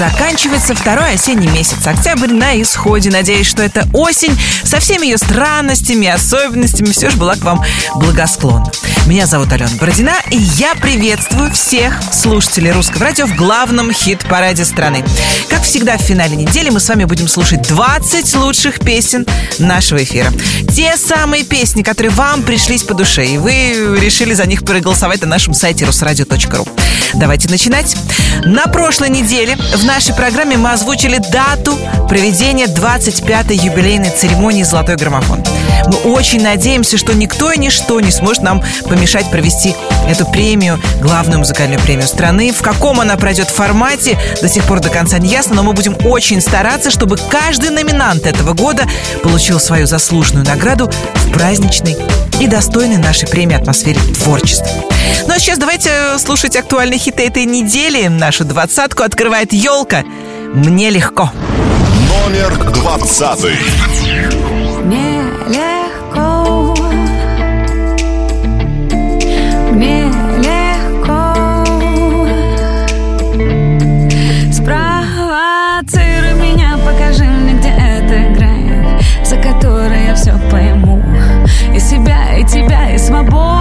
заканчивается второй осенний месяц. Октябрь на исходе. Надеюсь, что эта осень со всеми ее странностями, особенностями все же была к вам благосклонна. Меня зовут Алена Бородина, и я приветствую всех слушателей русского радио в главном хит-параде страны. Как всегда, в финале недели мы с вами будем слушать 20 лучших песен нашего эфира. Те самые песни, которые вам пришлись по душе, и вы решили за них проголосовать на нашем сайте русрадио.ру. Давайте начинать. На прошлой неделе в нашей программе мы озвучили дату проведения 25-й юбилейной церемонии «Золотой граммофон». Мы очень надеемся, что никто и ничто не сможет нам помешать провести эту премию, главную музыкальную премию страны. В каком она пройдет формате, до сих пор до конца не ясно, но мы будем очень стараться, чтобы каждый номинант этого года получил свою заслуженную награду в праздничной и достойной нашей премии атмосфере творчества. Ну а сейчас давайте слушать актуальные хиты этой недели. Нашу двадцатку открывает елка. Мне легко. Номер двадцатый. Мне легко. Мне легко. Спровоцируй меня, покажи мне, где эта грань, за которой я все пойму. И себя, и тебя, и свободу.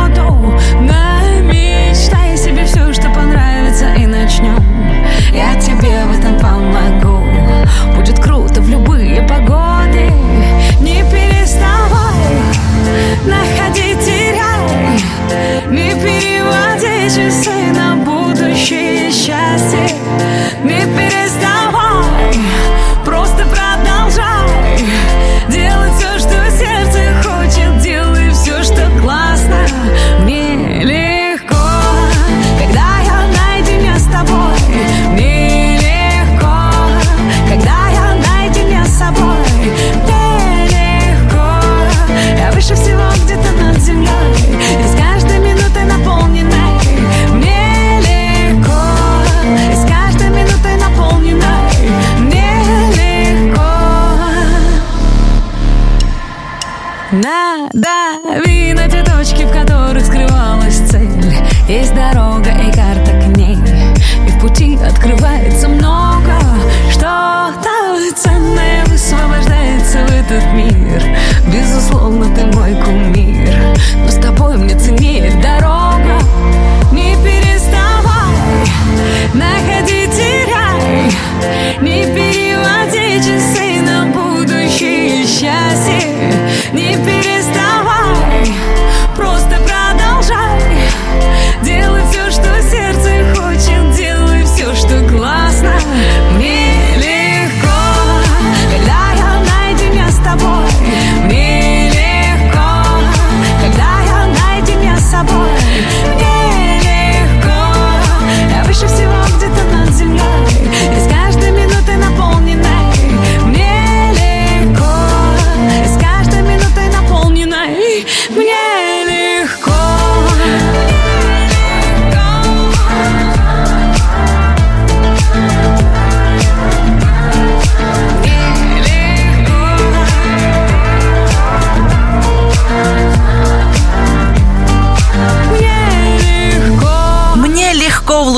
Надави на те точки, в которых скрывалась цель. Есть дорога и карта к ней. И в пути открывается много. Что-то ценное высвобождается в этот мир. Безусловно, ты мой кумир. Но с тобой мне ценнее дорога. Не переставай, находи, теряй Не переводи часы на будущее счастье Не переставай,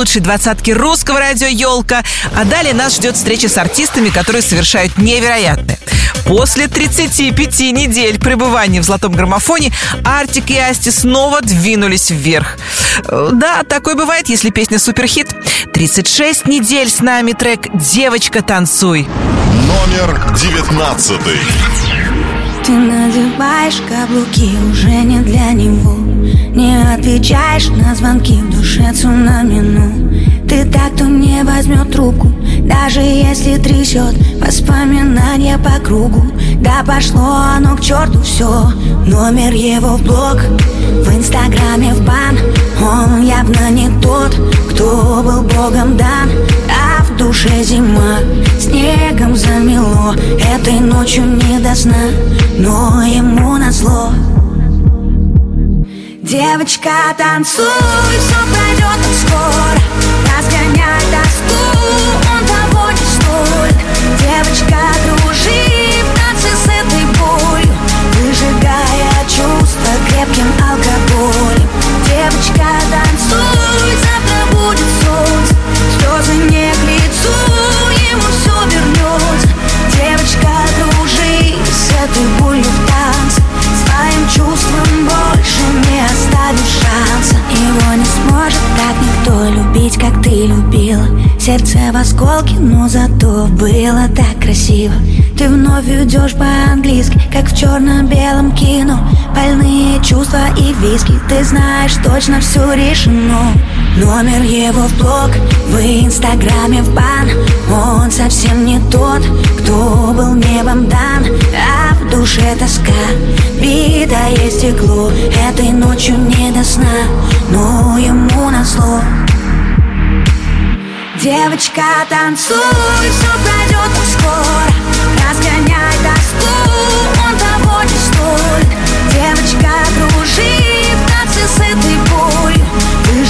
лучшей двадцатке русского радио «Елка». А далее нас ждет встреча с артистами, которые совершают невероятное. После 35 недель пребывания в золотом граммофоне Артик и Асти снова двинулись вверх. Э, Да, такое бывает, если песня суперхит. 36 недель с нами трек «Девочка, танцуй». Номер девятнадцатый. Ты надеваешь каблуки уже не для него Не отвечаешь на звонки в душе цунамину. Ты так, кто не возьмет трубку Даже если трясет воспоминания по кругу. Да пошло оно к черту все Номер его в блог В инстаграме в бан. Он явно не тот, кто был богом дан. А в душе зима Снегом замело. Этой ночью не до сна Но ему назло Девочка, танцуй, все пройдет скоро. Разгоняй тоску, он того не стоит было так красиво. Ты вновь идешь по-английски, как в черно-белом кино. Больные чувства и виски, ты знаешь, точно все решено. Номер его в блог, в инстаграме в бан. Он совсем не тот, кто был небом дан. А в душе тоска, битое стекло. Этой ночью не до сна, но ему назло Девочка, танцуй, все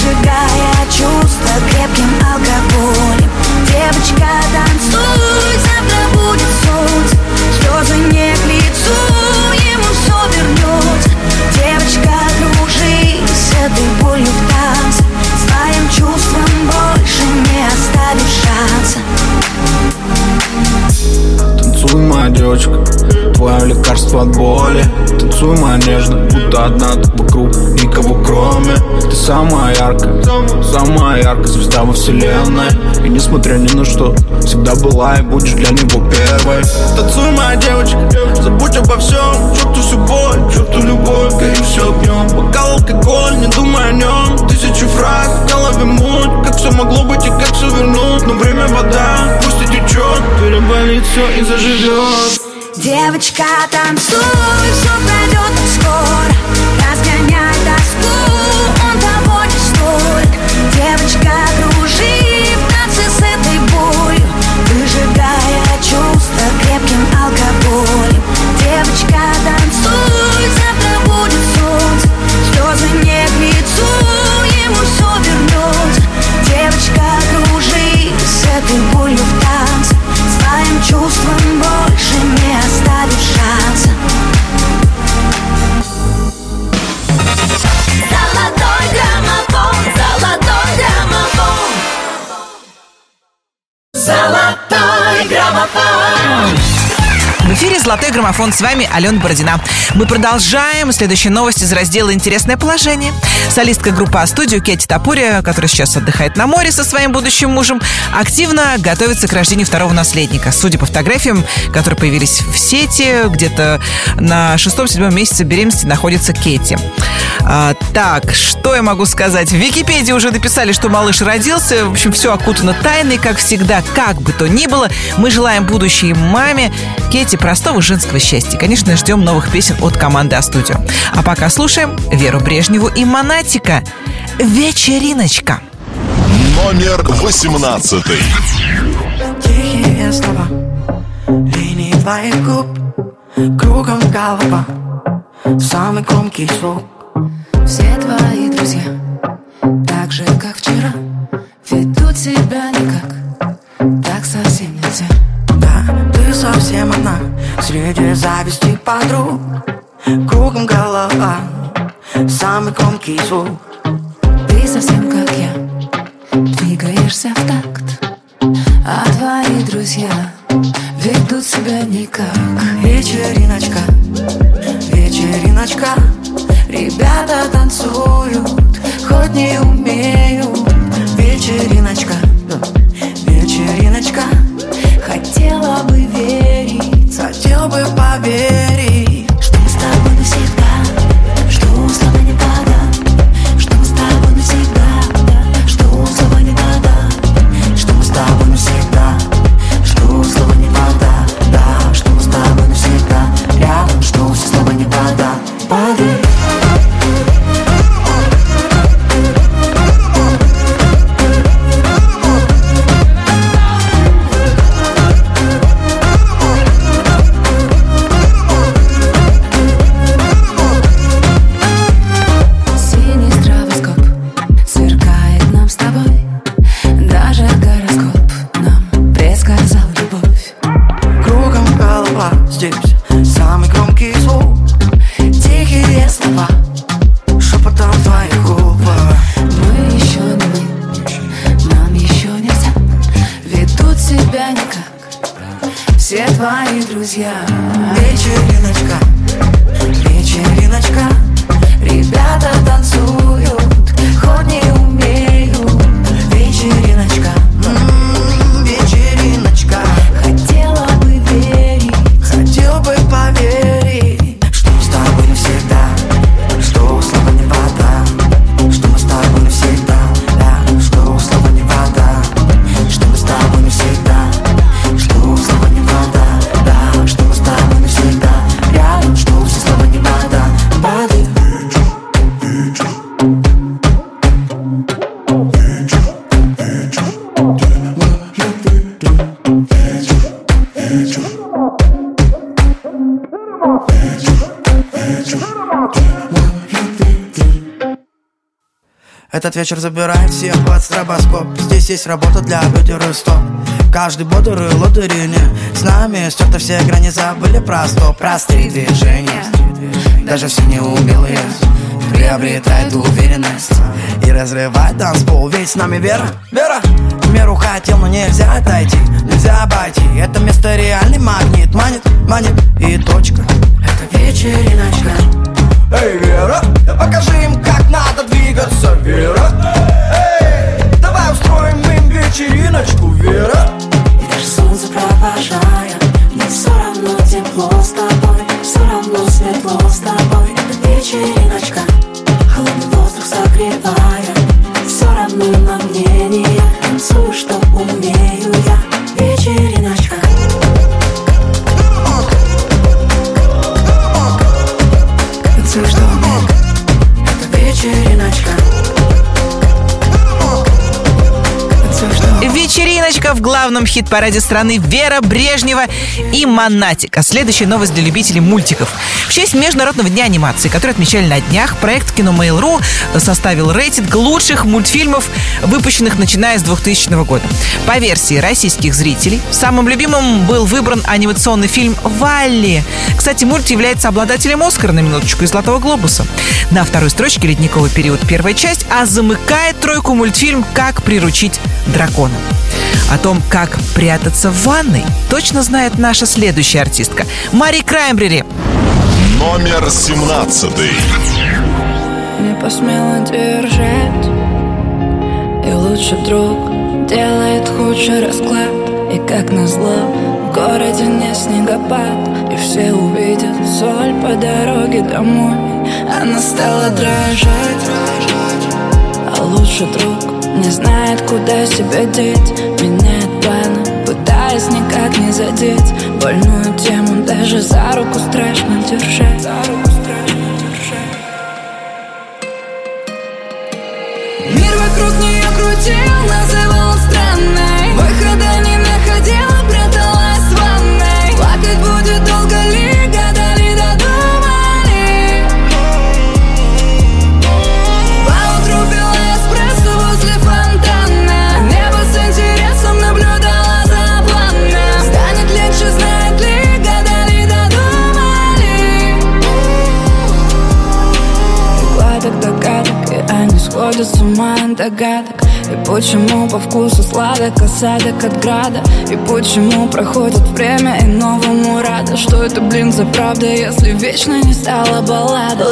Выжигая чувства крепким алкоголем. Девочка, танцуй, Танцуй, моя девочка, твое лекарство от боли. Танцуй, моя нежно, будто одна ты вокруг, никого кроме Ты самая яркая, самая яркая звезда во вселенной. И несмотря ни на что, всегда была и будешь для него первой. Танцуй, моя девочка, забудь обо всем. Черту всю боль, черту любовь, гори все огнем Бокал алкоголь, не думай о нем Тысячи фраз, в голове муть. Как все могло быть и как все вернуть? Но время вода, пусть и течет Переболит все и заживет Девочка, танцуй, все пройдет скоро. Разгоняй тоску, он того не стоит Девочка, кружи в танце с этой болью Выжигая чувства крепким алкоголем «Золотой граммофон». С вами Алена Бородина. Мы продолжаем. Следующая новость из раздела «Интересное положение». Солистка группы «А-студио» Кетти Топурия, которая сейчас отдыхает на море со своим будущим мужем, активно готовится к рождению второго наследника. Судя по фотографиям, которые появились в сети, где-то на шестом-седьмом месяце беременности находится Кетти. А, так, что я могу сказать? В Википедии уже написали, что малыш родился. В общем, все окутано тайной, как всегда. Как бы то ни было, мы желаем будущей маме Кетти простого женского счастья. Конечно, ждем новых песен от команды А-студио. А пока слушаем Веру Брежневу и Монатика. Вечериночка. Номер восемнадцатый. Тихие слова Линии твоих губ Кругом голова Самый громкий звук Все твои друзья Так же, как вчера Ведут себя никак Так совсем нельзя совсем одна. Среди зависти подруг. Кругом голова. Самый громкий звук. Ты совсем как я. Двигаешься в такт. А твои друзья Ведут себя никак. Вечериночка. Вечериночка. Ребята танцуют Хоть не умеют. Вечериночка. Вечериночка Хотела бы верить. Хотел бы поверить Что мы с тобой навсегда Что слова не твои Этот вечер забирает всех под стробоскоп. Здесь есть работа для бедер стоп. Каждый бодрый лодырине С нами. Стерты все грани Забыли про стоп. Простые движения Даже все неумелые. Приобретает уверенность И разрывает танцпол Ведь с нами вера, вера. В меру хотел, но нельзя отойти Нельзя обойти. Это место реальный магнит Манит, манит. И точка. Это вечериночка Эй, Вера, покажи им, как надо двигаться, Вера. Эй, давай устроим им вечериночку, Вера. И даже солнце провожая Мне все равно тепло с тобой Все равно светло с тобой. Это вечериночка Холодный воздух согревая Все равно на мнение Танцую, что умею Вечериночка в главном хит-параде страны Вера Брежнева и Монатик. А следующая новость для любителей мультиков. В честь Международного дня анимации, который отмечали на днях, проект Кино Mail.ru составил рейтинг лучших мультфильмов, выпущенных начиная с 2000 года. По версии российских зрителей, самым любимым был выбран анимационный фильм «Валли». Кстати, мульт является обладателем Оскара на минуточку и Золотого глобуса. На второй строчке «Ледниковый период» первая часть, а замыкает тройку мультфильм «Как приручить дракона». О том, как прятаться в ванной, точно знает наша следующая артистка. Мари Краймбрери. Номер 17. не посмела держать. И лучший друг делает худший расклад. И как назло в городе не снегопад. И все увидят соль по дороге домой. Она стала дрожать. А лучший друг не знает, куда себя деть. Меняет планы, пытаясь никак не задеть. Больную тему даже за руку страшно держать. За руку страшно держать. Мир вокруг нее крутил, называл догадок. И почему по вкусу сладок осадок от града? И почему проходит время и новому рада? Что это, блин, за правда, если вечно не стала баллада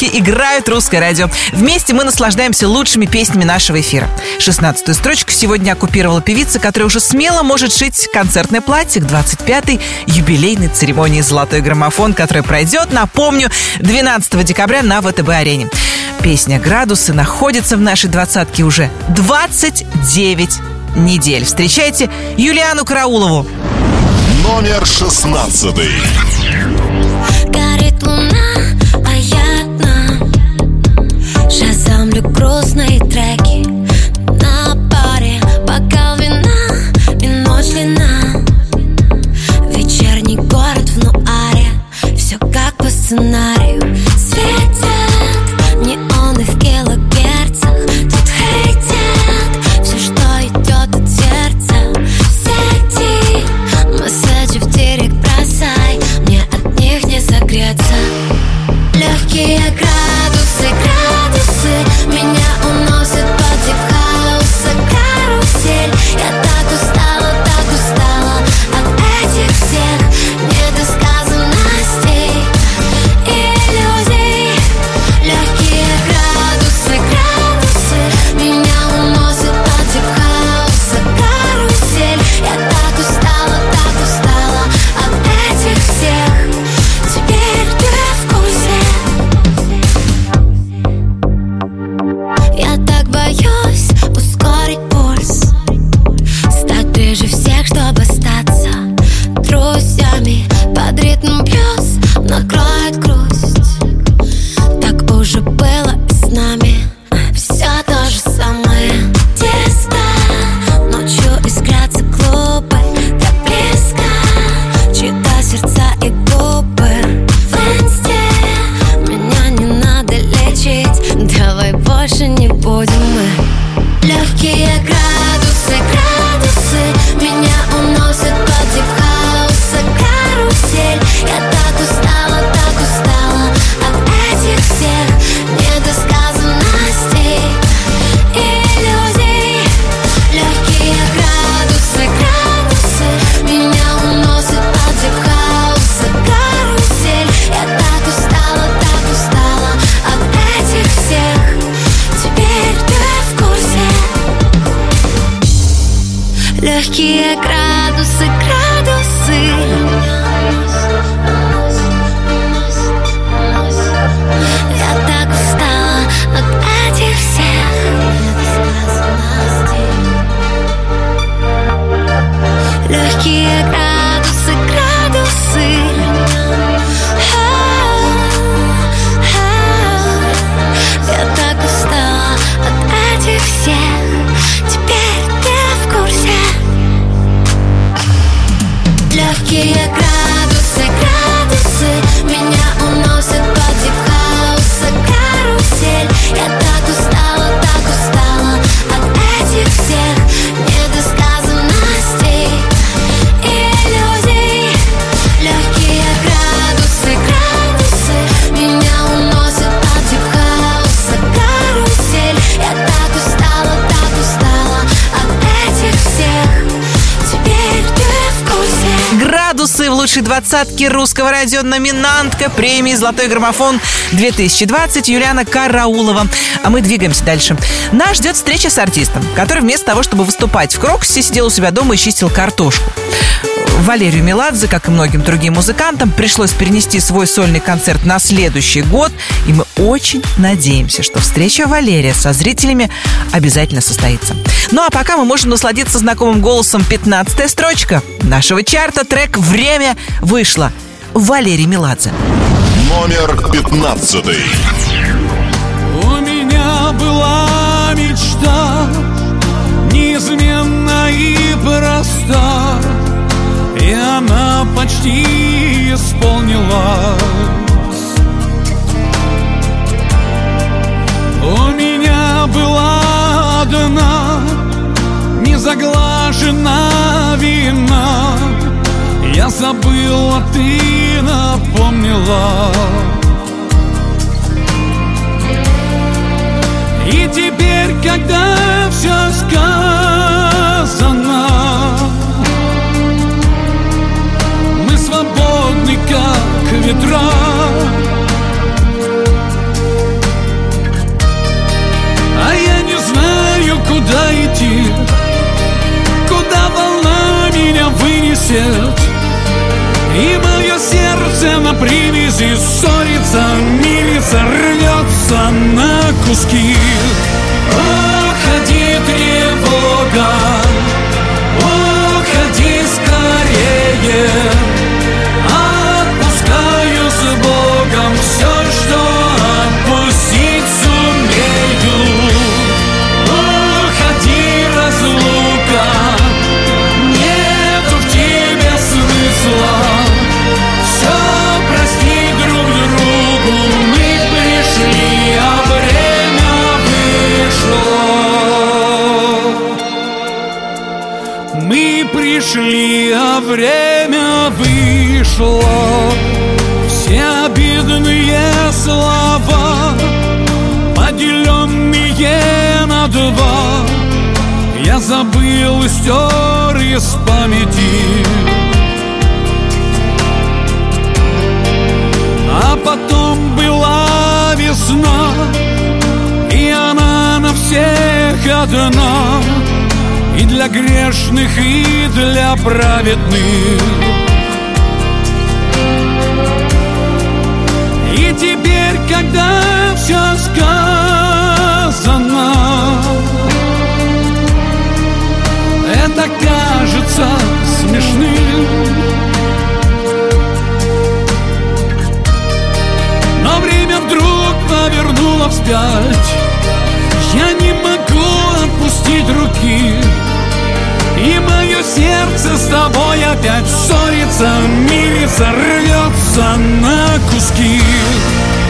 наушники и колонки играют русское радио. Вместе мы наслаждаемся лучшими песнями нашего эфира. 16-ю строчку сегодня оккупировала певица, которая уже смело может шить концертное платье к 25-й юбилейной церемонии «Золотой граммофон», которая пройдет, напомню, 12 декабря на ВТБ-арене. Песня «Градусы» находится в нашей двадцатке уже 29 недель. Встречайте Юлиану Караулову. Номер шестнадцатый. Горит луна, Шазамлю грустные треки. На паре бокал вина и ночь длина Вечерний город в нуаре. Все как по сценарию. Светят неоны в килогерцах. Тут хейтят все, что идет от сердца. В сети месседжи в директ бросай. Мне от них не согреться. Легкие градусы, лучшей двадцатке русского радио номинантка премии «Золотой граммофон 2020» Юлиана Караулова. А мы двигаемся дальше. Нас ждет встреча с артистом, который вместо того, чтобы выступать в Крокусе, сидел у себя дома и чистил картошку. Валерию Меладзе, как и многим другим музыкантам, пришлось перенести свой сольный концерт на следующий год, и мы очень надеемся, что встреча Валерия со зрителями обязательно состоится. Ну а пока мы можем насладиться знакомым голосом 15 строчка нашего чарта, трек «Время вышло». Валерий Меладзе. Номер пятнадцатый. У меня была мечта Неизменна и проста почти исполнилась У меня была одна Незаглажена вина. Я забыл, а ты напомнила. И теперь, когда все сказано ветра А я не знаю, куда идти Куда волна меня вынесет. И мое сердце на привязи Ссорится, мирится, рвется на куски. Ох, ходи, тревога пришли, а время вышло. Все обидные слова Поделенные на два. Я забыл и стер из памяти. А потом была весна И она на всех одна для грешных, и для праведных. И теперь, когда все сказано Это кажется смешным. Но время вдруг повернуло вспять. Я не могу отпустить руки И мое сердце с тобой опять ссорится Мирится, рвется на куски.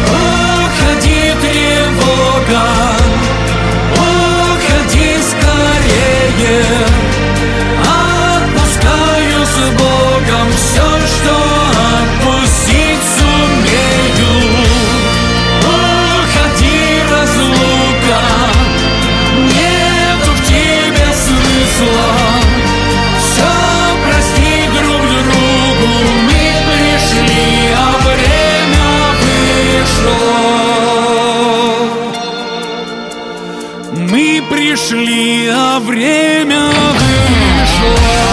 Уходи, тревога Уходи скорее. Отпускаю с Богом Пришли, а время вышло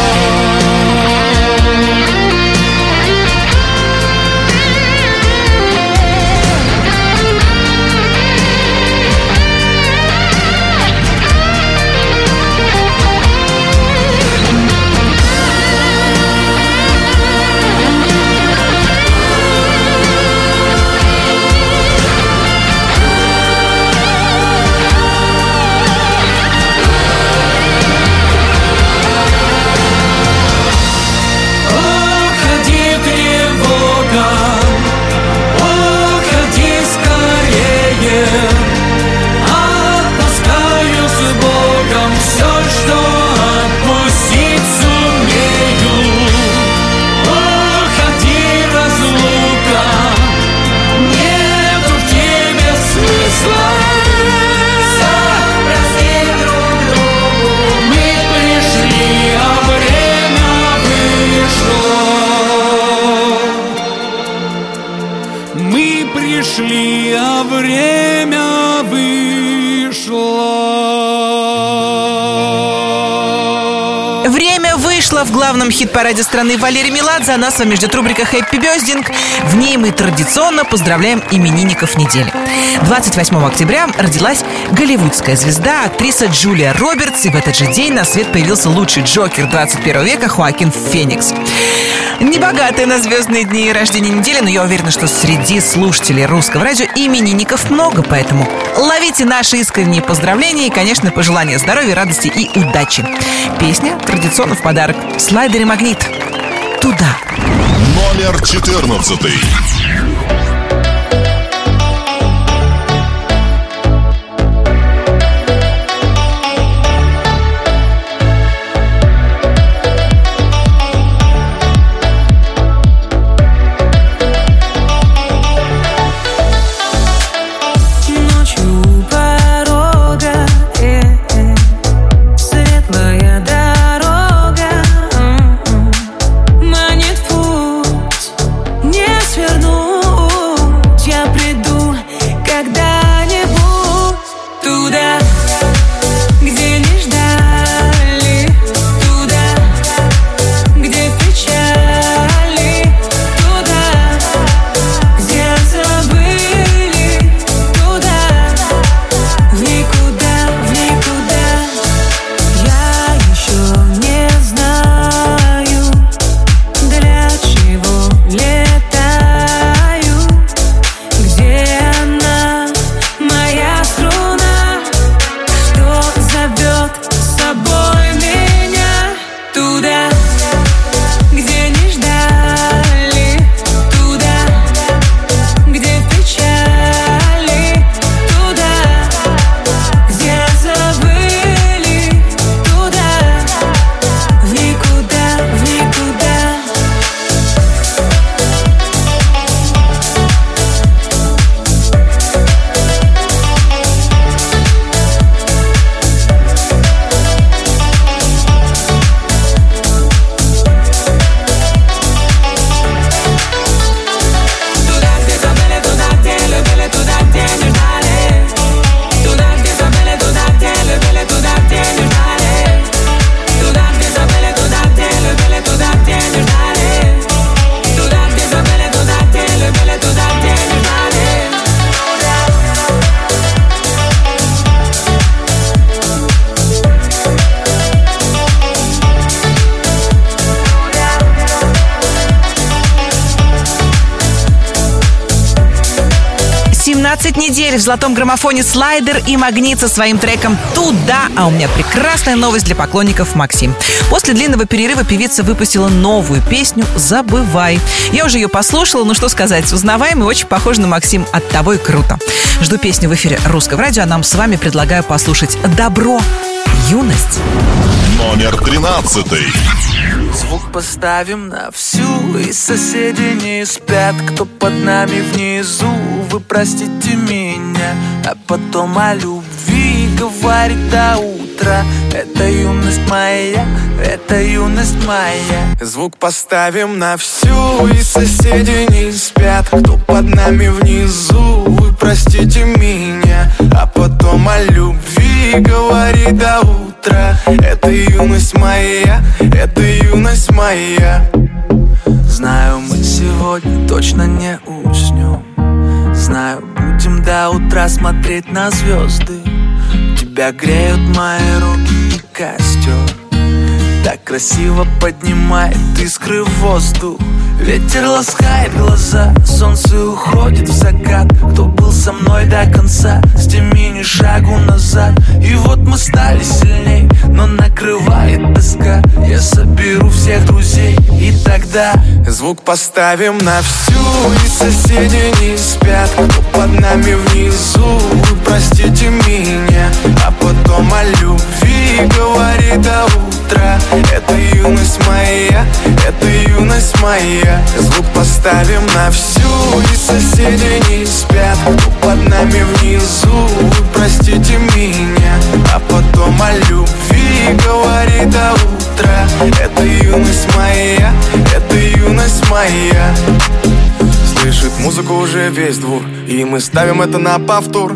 Вышло в главном хит-параде страны Валерий Меладзе. А нас с вами ждет рубрика «Хэппи Бездинг». В ней мы традиционно поздравляем именинников недели. 28 октября родилась голливудская звезда, актриса Джулия Робертс. И в этот же день на свет появился лучший Джокер 21 века Хоакин Феникс. Небогатые на звездные дни рождения недели, но я уверена, что среди слушателей русского радио именинников много, поэтому ловите наши искренние поздравления и, конечно, пожелания здоровья, радости и удачи. Песня традиционно в подарок. Слайдер и магнит. Туда. Номер 14. В золотом граммофоне слайдер и магнит со своим треком «Туда». А у меня прекрасная новость для поклонников Максим. После длинного перерыва певица выпустила новую песню «Забывай». Я уже ее послушала, ну что сказать, узнаваемый, очень похож на Максим, от того и круто. Жду песню в эфире русского радио, а нам с вами предлагаю послушать «Добро». Юность. Номер тринадцатый. Звук поставим на всю И соседи не спят. Кто под нами внизу Вы простите меня. А потом о любви Говорит до утра. Это юность моя Это юность моя. Звук поставим на всю И соседи не спят. Кто под нами внизу Вы простите меня. А потом о любви Говори до утра. Это юность моя Это юность моя. Знаю, мы сегодня точно не уснем. Знаю, будем до утра смотреть на звезды Тебя греют мои руки и костер. Так красиво поднимает искры в воздух Ветер ласкает глаза, солнце уходит в закат. Кто был со мной до конца, сними ни шагу назад. И вот мы стали сильней, но накрывает тоска. Я соберу всех друзей, и тогда Звук поставим на всю. И соседи не спят Кто под нами внизу. Вы простите меня А потом о любви Говори до утра Это юность моя Это юность моя Звук поставим на всю И соседи не спят. Кто под нами внизу простите меня. А потом о любви Говори до утра Это юность моя Это юность моя. Слышит музыку уже весь двор И мы ставим это на повтор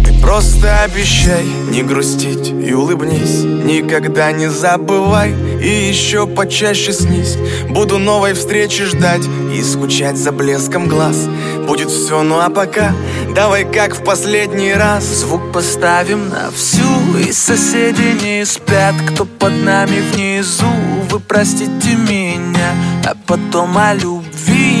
Ты просто обещай не грустить и улыбнись. Никогда не забывай и еще почаще снись. Буду новой встречи ждать и скучать за блеском глаз. Будет все, ну а пока давай как в последний раз. Звук поставим на всю И соседи не спят. Кто под нами внизу Вы простите меня. А потом о любви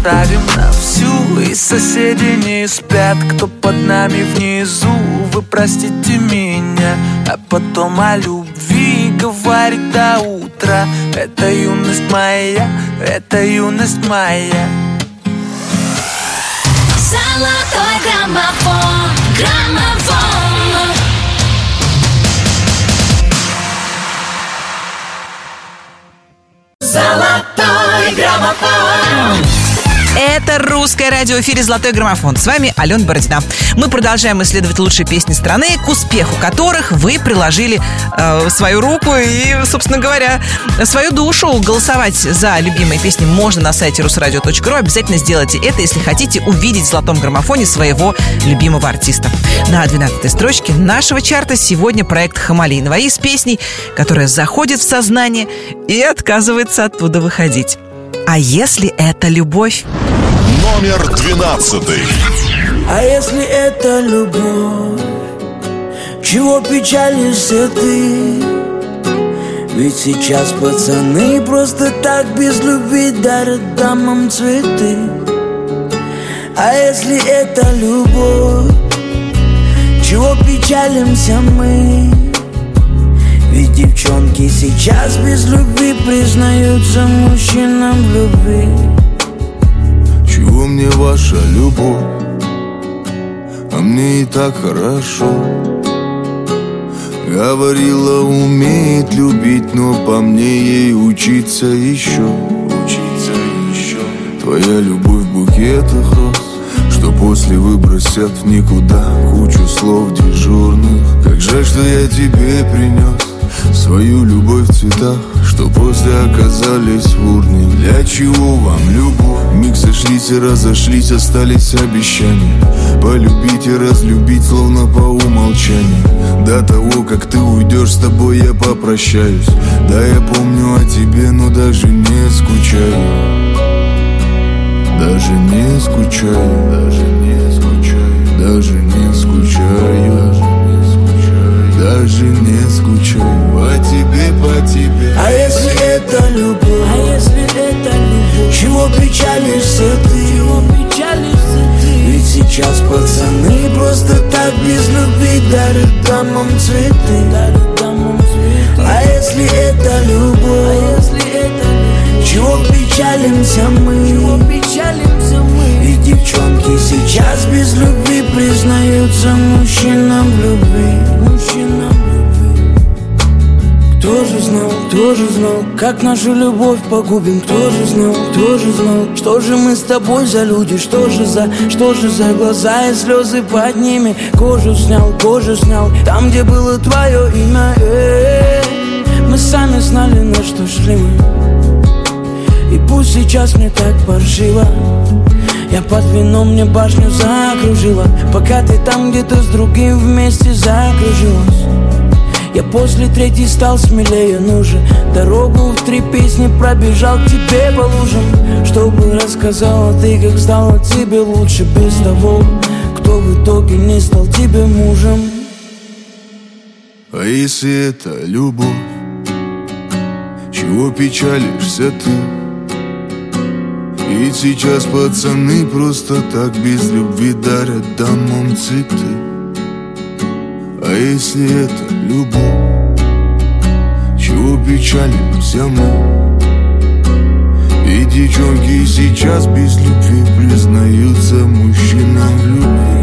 Звук поставим на всю И соседи не спят. Кто под нами внизу Вы простите меня. А потом о любви Говорит до утра. Это юность моя Это юность моя. Золотой граммофон, граммофон. Золотой граммофон Это русское радио в эфире «Золотой граммофон». С вами Алена Бородина. Мы продолжаем исследовать лучшие песни страны, к успеху которых вы приложили э, свою руку и, собственно говоря, свою душу. Голосовать за любимые песни можно на сайте русрадио.ру. Обязательно сделайте это, если хотите увидеть в «Золотом граммофоне» своего любимого артиста. На 12-й строчке нашего чарта сегодня проект Хамалинова из песней, которая заходит в сознание и отказывается оттуда выходить. А если это любовь? Номер двенадцатый. А если это любовь, чего печалишься ты? Ведь сейчас пацаны просто так без любви дарят дамам цветы А если это любовь, чего печалимся мы? Ведь девчонки сейчас без любви признаются мужчинам в любви. Чего мне ваша любовь? А мне и так хорошо. Говорила, умеет любить, но по мне ей учиться еще. Учиться еще. Твоя любовь в букетах роз Что после выбросят в никуда Кучу слов дежурных. Как жаль, что я тебе принес Свою любовь в цветах Что после оказались в урне. Для чего вам любовь? Миг сошлись и разошлись Остались обещания. Полюбить и разлюбить Словно по умолчанию. До того, как ты уйдешь С тобой я попрощаюсь. Да, я помню о тебе Но даже не скучаю. Даже не скучаю. Даже не скучаю. Даже не скучаю Даже не скучаю По тебе, по тебе А если это любовь? А если это любовь? Чего печалишься ты? Чего печалишься ты? Ведь сейчас пацаны просто так без любви дарят дамам цветы Дарят дамам цветы А если это любовь? А если это любовь? Чего печалимся мы? Чего печалимся мы? Ведь девчонки сейчас без любви признаются мужчинам любви. Мужчинам любви. Кто же знал, кто же знал, как нашу любовь погубим? Кто же знал, кто же знал, что же мы с тобой за люди? Что же за, что же за глаза и слезы под ними? Кожу снял, кожу снял, там где было твое имя. Мы сами знали, на что шли мы. И пусть сейчас мне так паршиво я под вином мне башню закружила Пока ты там где-то с другим вместе закружилась я после третьей стал смелее, ну же Дорогу в три песни пробежал к тебе по лужам Чтобы рассказала ты, как стало тебе лучше Без того, кто в итоге не стал тебе мужем А если это любовь? Чего печалишься ты? Ведь сейчас пацаны просто так без любви дарят дамам цветы А если это любовь? Чего печалимся мы? И девчонки сейчас без любви признаются мужчинам в любви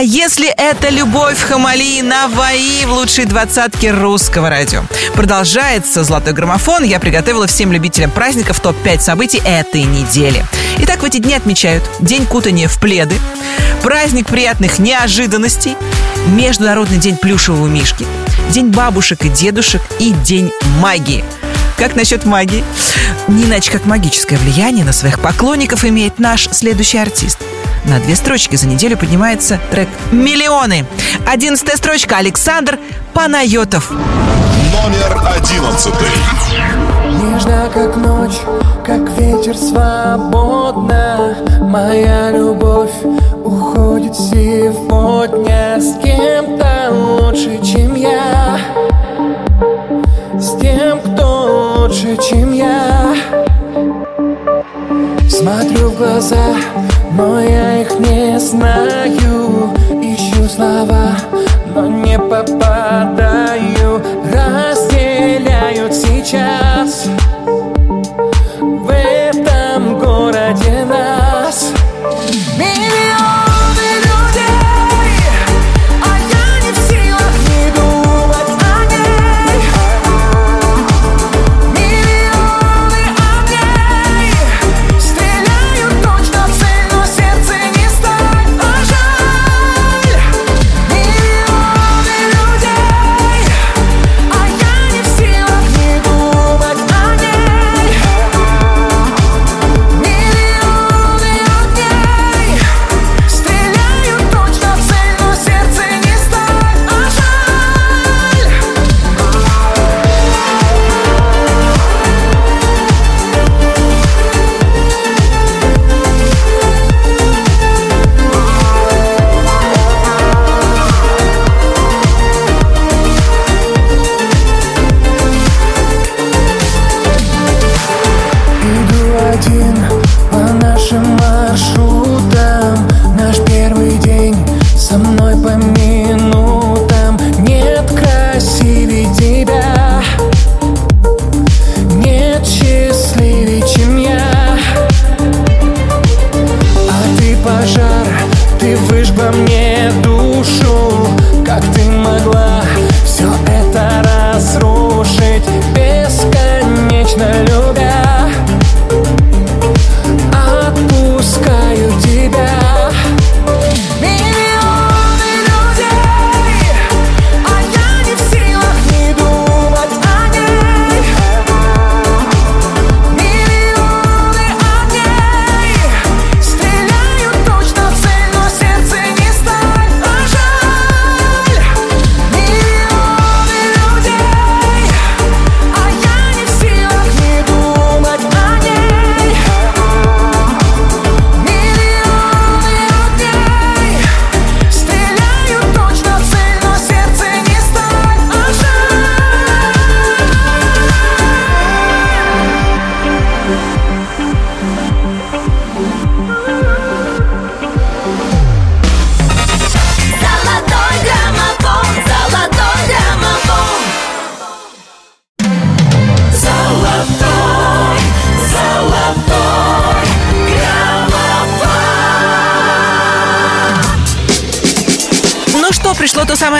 А если это любовь Хамали Наваи в лучшей двадцатке русского радио? Продолжается «Золотой граммофон». Я приготовила всем любителям праздников топ-5 событий этой недели. Итак, в эти дни отмечают День кутания в пледы, праздник приятных неожиданностей, Международный день плюшевого мишки, День бабушек и дедушек и День магии. Как насчет магии? Не иначе как магическое влияние на своих поклонников имеет наш следующий артист. На две строчки за неделю поднимается трек «Миллионы». Одиннадцатая строчка Александр Панайотов. Номер одиннадцатый. Нежно, как ночь, как ветер свободно Моя любовь уходит сегодня С кем-то лучше, чем я С тем, кто лучше, чем я Смотрю в глаза, но я их не знаю. Ищу слова, но не попадаю. Разделяют сейчас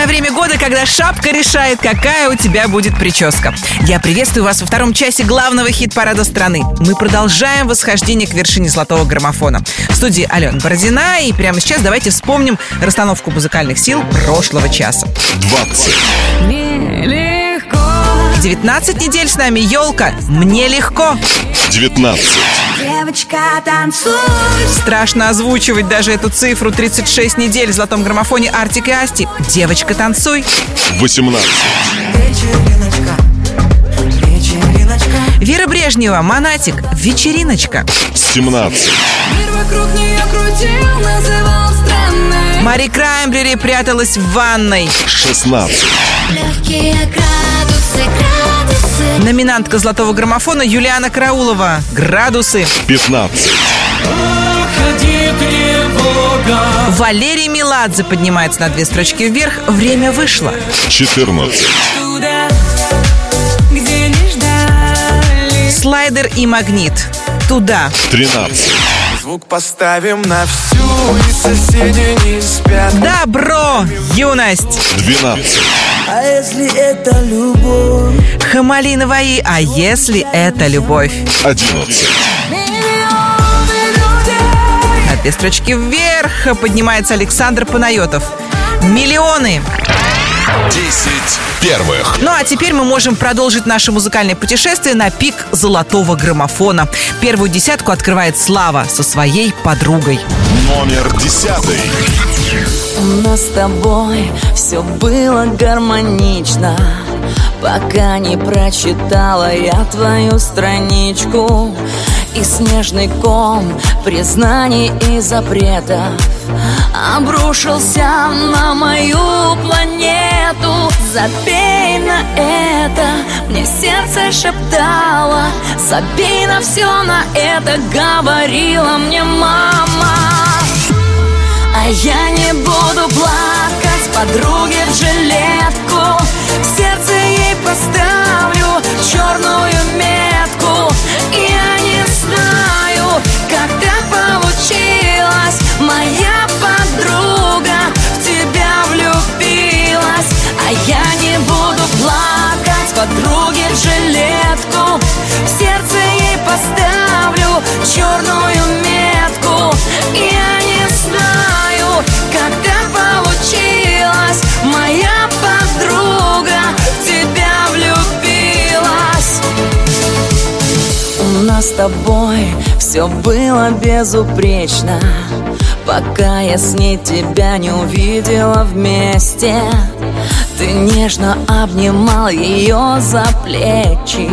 самое время года, когда шапка решает, какая у тебя будет прическа. Я приветствую вас во втором часе главного хит-парада страны. Мы продолжаем восхождение к вершине золотого граммофона. В студии Алена Бородина, и прямо сейчас давайте вспомним расстановку музыкальных сил прошлого часа. 20. Нелегко 19 недель с нами елка. Мне легко. 19. Девочка, танцуй Страшно озвучивать даже эту цифру 36 недель в золотом граммофоне Артик и Асти. Девочка, танцуй. 18. Вечериночка, вечериночка Вера Брежнева, Монатик, вечериночка. 17. Мир вокруг нее крутил, называл странной Мари Краймбрери пряталась в ванной. 16. Легкие градусы, градусы Номинантка золотого граммофона Юлиана Караулова. Градусы. 15. Уходи, тревога Валерий Меладзе поднимается на две строчки вверх. Время вышло. 14. Туда, где не ждали Слайдер и магнит. Туда. 13. Звук поставим на всю, и соседи не спят Добро! Юность! 12. А если это любовь? Хамали Наваи. А если это любовь? 11. На две строчки вверх поднимается Александр Панайотов. Миллионы. 10 первых. Ну а теперь мы можем продолжить наше музыкальное путешествие на пик золотого граммофона. Первую десятку открывает Слава со своей подругой. Номер 10. У нас с тобой все было гармонично Пока не прочитала я твою страничку И снежный ком признаний и запретов Обрушился на мою планету. Забей на это, мне сердце шептало. Забей на все на это, говорила мне мама. А я не буду плакать подруге в жилетку. В сердце ей поставлю черную метку И я так получилось Моя подруга в тебя влюбилась. А я не буду плакать подруге жилетку В сердце ей поставлю черную метку. Я не знаю, так получилось Моя с тобой все было безупречно. Пока я с ней тебя не увидела вместе Ты нежно обнимал ее за плечи.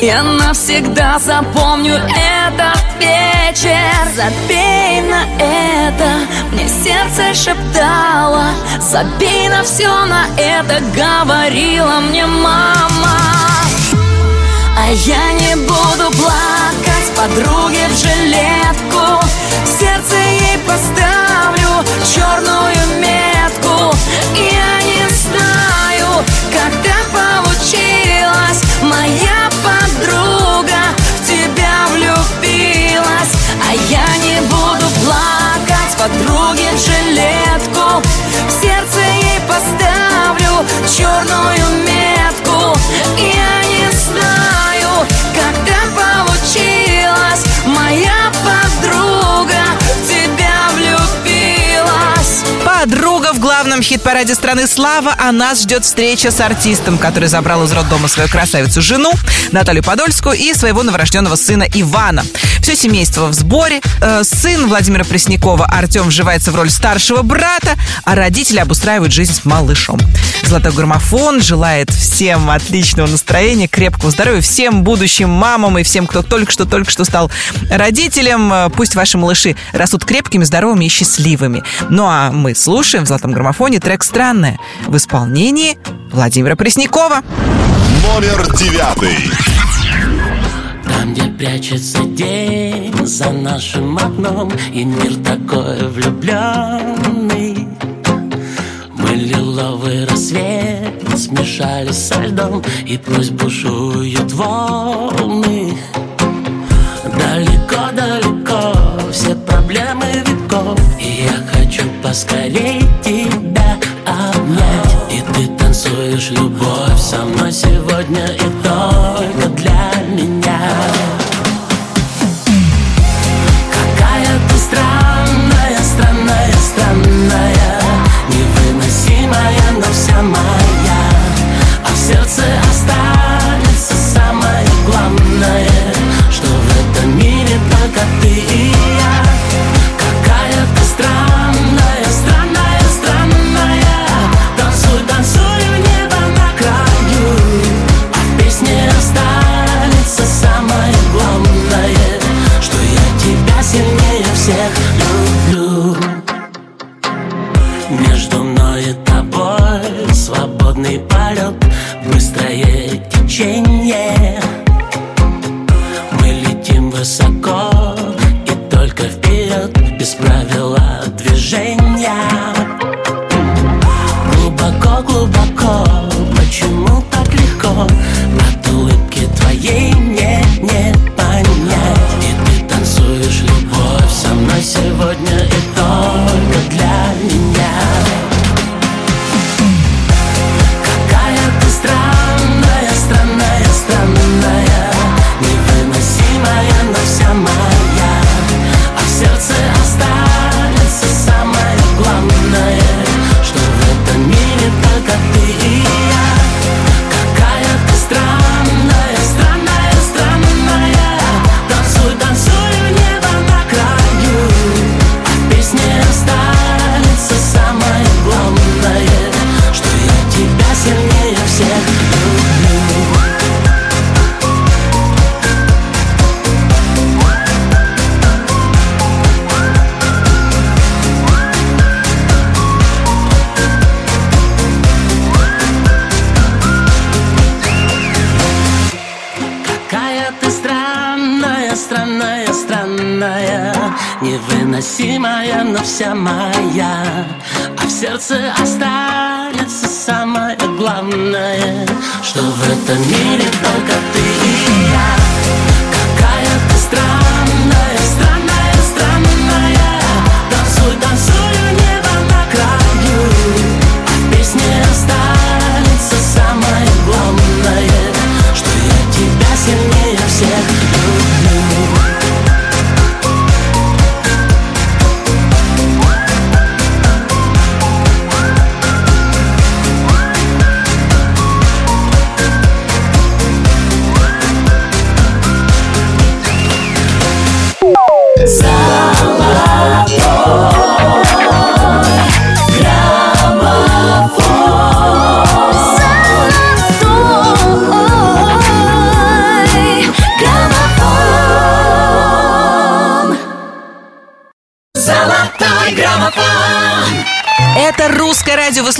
Я навсегда запомню этот вечер. Забей на это, мне сердце шептало. Забей на все на это, говорила мне мама а я не буду плакать подруге в жилетку. В сердце ей поставлю черную метку. Я не знаю, как так получилось. Моя подруга в тебя влюбилась. А я не буду плакать подруге в жилетку. В сердце ей поставлю черную метку. Я не так получилось Моя в главном хит-параде страны «Слава», а нас ждет встреча с артистом, который забрал из роддома свою красавицу жену Наталью Подольскую и своего новорожденного сына Ивана. Все семейство в сборе. Э, сын Владимира Преснякова Артем вживается в роль старшего брата, а родители обустраивают жизнь с малышом. Золотой граммофон желает всем отличного настроения, крепкого здоровья, всем будущим мамам и всем, кто только что только что стал родителем. Э, Пусть ваши малыши растут крепкими, здоровыми и счастливыми. Ну а мы слушаем в золотом граммофоне трек «Странное» в исполнении Владимира Преснякова. Номер 9. Там, где прячется день за нашим окном И мир такой влюбленный Мы лиловый рассвет смешались со льдом И пусть бушуют волны Далеко-далеко все проблемы поскорей тебя обнять. Танцуешь любовь со мной сегодня и только для меня. Какая ты странная, странная, странная. Невыносимая, но вся моя. А в сердце останется самое главное Что в этом мире только ты и я Невыносимая, но вся моя. А в сердце останется самое главное Что в этом мире только ты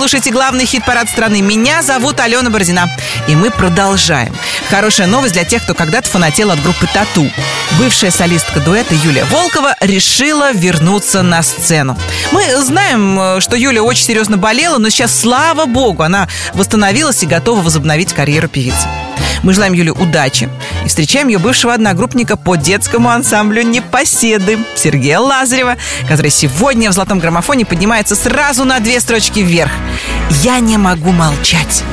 слушаете главный хит-парад страны. Меня зовут Алена Бородина. И мы продолжаем. Хорошая новость для тех, кто когда-то фанател от группы «Тату». Бывшая солистка дуэта Юлия Волкова решила вернуться на сцену. Мы знаем, э, что Юля очень серьезно болела, но сейчас, слава богу, она восстановилась и готова возобновить карьеру певицы. Мы желаем Юле удачи и встречаем ее бывшего одногруппника по детскому ансамблю «Непоседы» Сергея Лазарева, который сегодня в «Золотом граммофоне» поднимается сразу на две строчки вверх. «Я не могу молчать».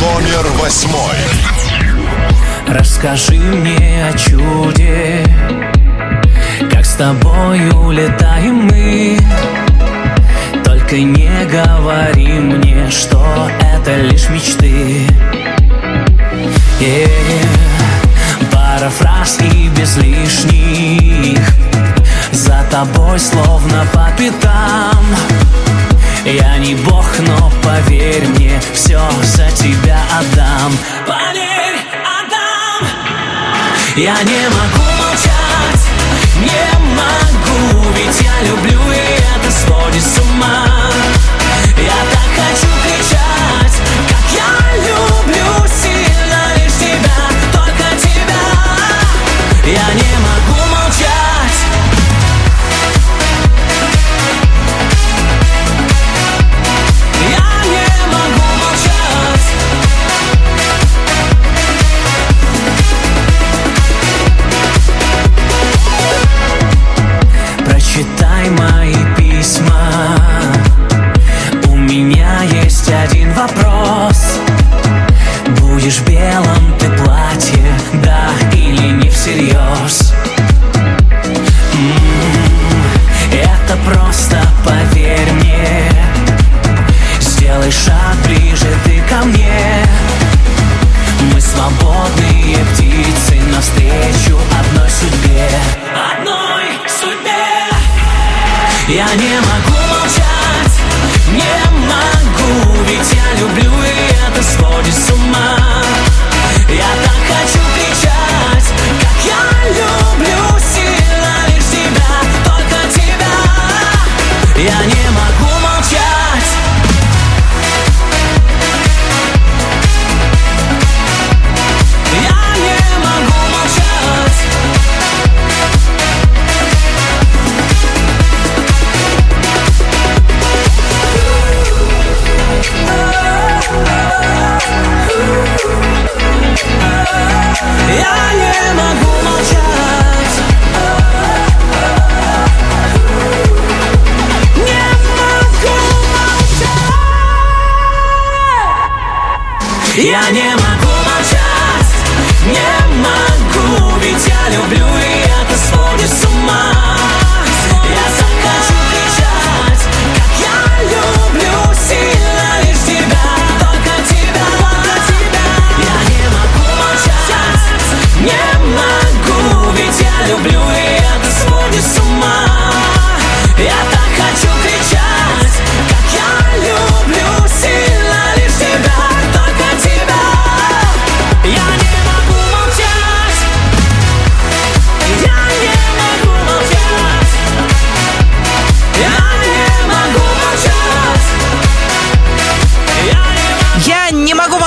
Номер восьмой. Расскажи мне о чуде Как с тобой улетаем мы Только не говори мне, что это лишь мечты Yeah. Пара и без лишних. За тобой словно по пятам. Я не бог, но поверь мне Все за тебя отдам. Поверь, отдам. Я не могу молчать Не могу, ведь я люблю И это сводит с ума. Я так хочу кричать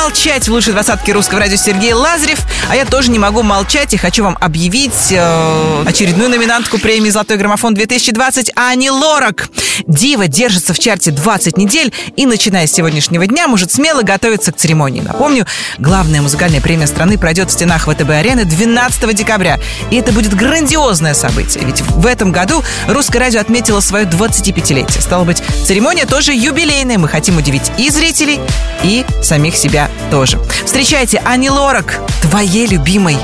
молчать в лучшей двадцатке русского радио Сергей Лазарев, а я тоже не могу молчать и хочу вам объявить э, очередную номинантку премии «Золотой граммофон-2020» Ани Лорак. Дива держится в чарте 20 недель и, начиная с сегодняшнего дня, может смело готовиться к церемонии. Напомню, главная музыкальная премия страны пройдет в стенах ВТБ-арены 12 декабря. И это будет грандиозное событие, ведь в этом году русское радио отметило свое 25-летие. Стало быть, церемония тоже юбилейная. Мы хотим удивить и зрителей, и самих себя тоже. Встречайте Ани Лорак, твоей любимой.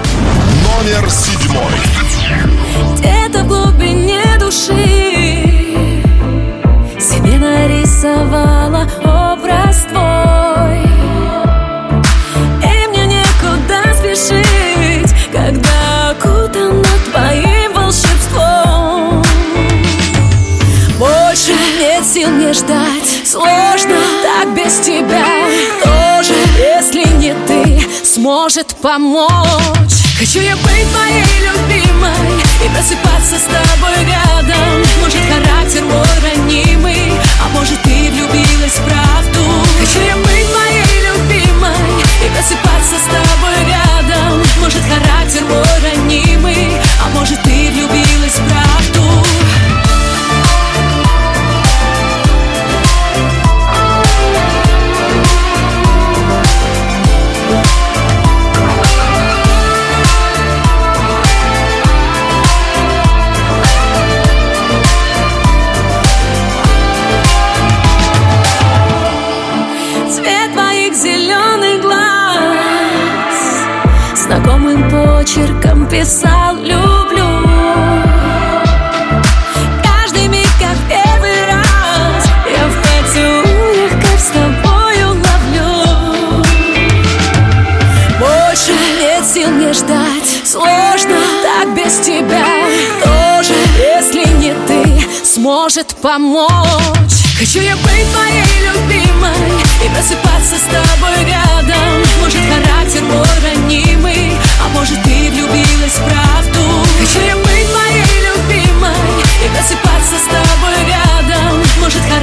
Номер седьмой. Где-то в глубине души Себе нарисовала образ твой И мне некуда спешить Когда окутана твоим волшебством Больше нет сил мне ждать Сложно так без тебя Сможет помочь. Хочу я быть твоей любимой И просыпаться с тобой рядом. Может характер мой ранимый А может ты влюбилась в правду. Хочу я быть твоей любимой И просыпаться с тобой рядом. Может характер мой ранимый А может ты влюбилась в правду почерком писал «люблю» Каждый миг, как первый раз Я в поцелуях, как с тобою ловлю. Больше нет сил мне ждать Сложно так без тебя. Тоже, если не ты Сможет помочь Хочу я быть твоей любимой И просыпаться с тобой рядом. Может характер мой ранимый А может ты влюбилась в правду. Хочу я быть твоей любимой И просыпаться с тобой рядом. Может характер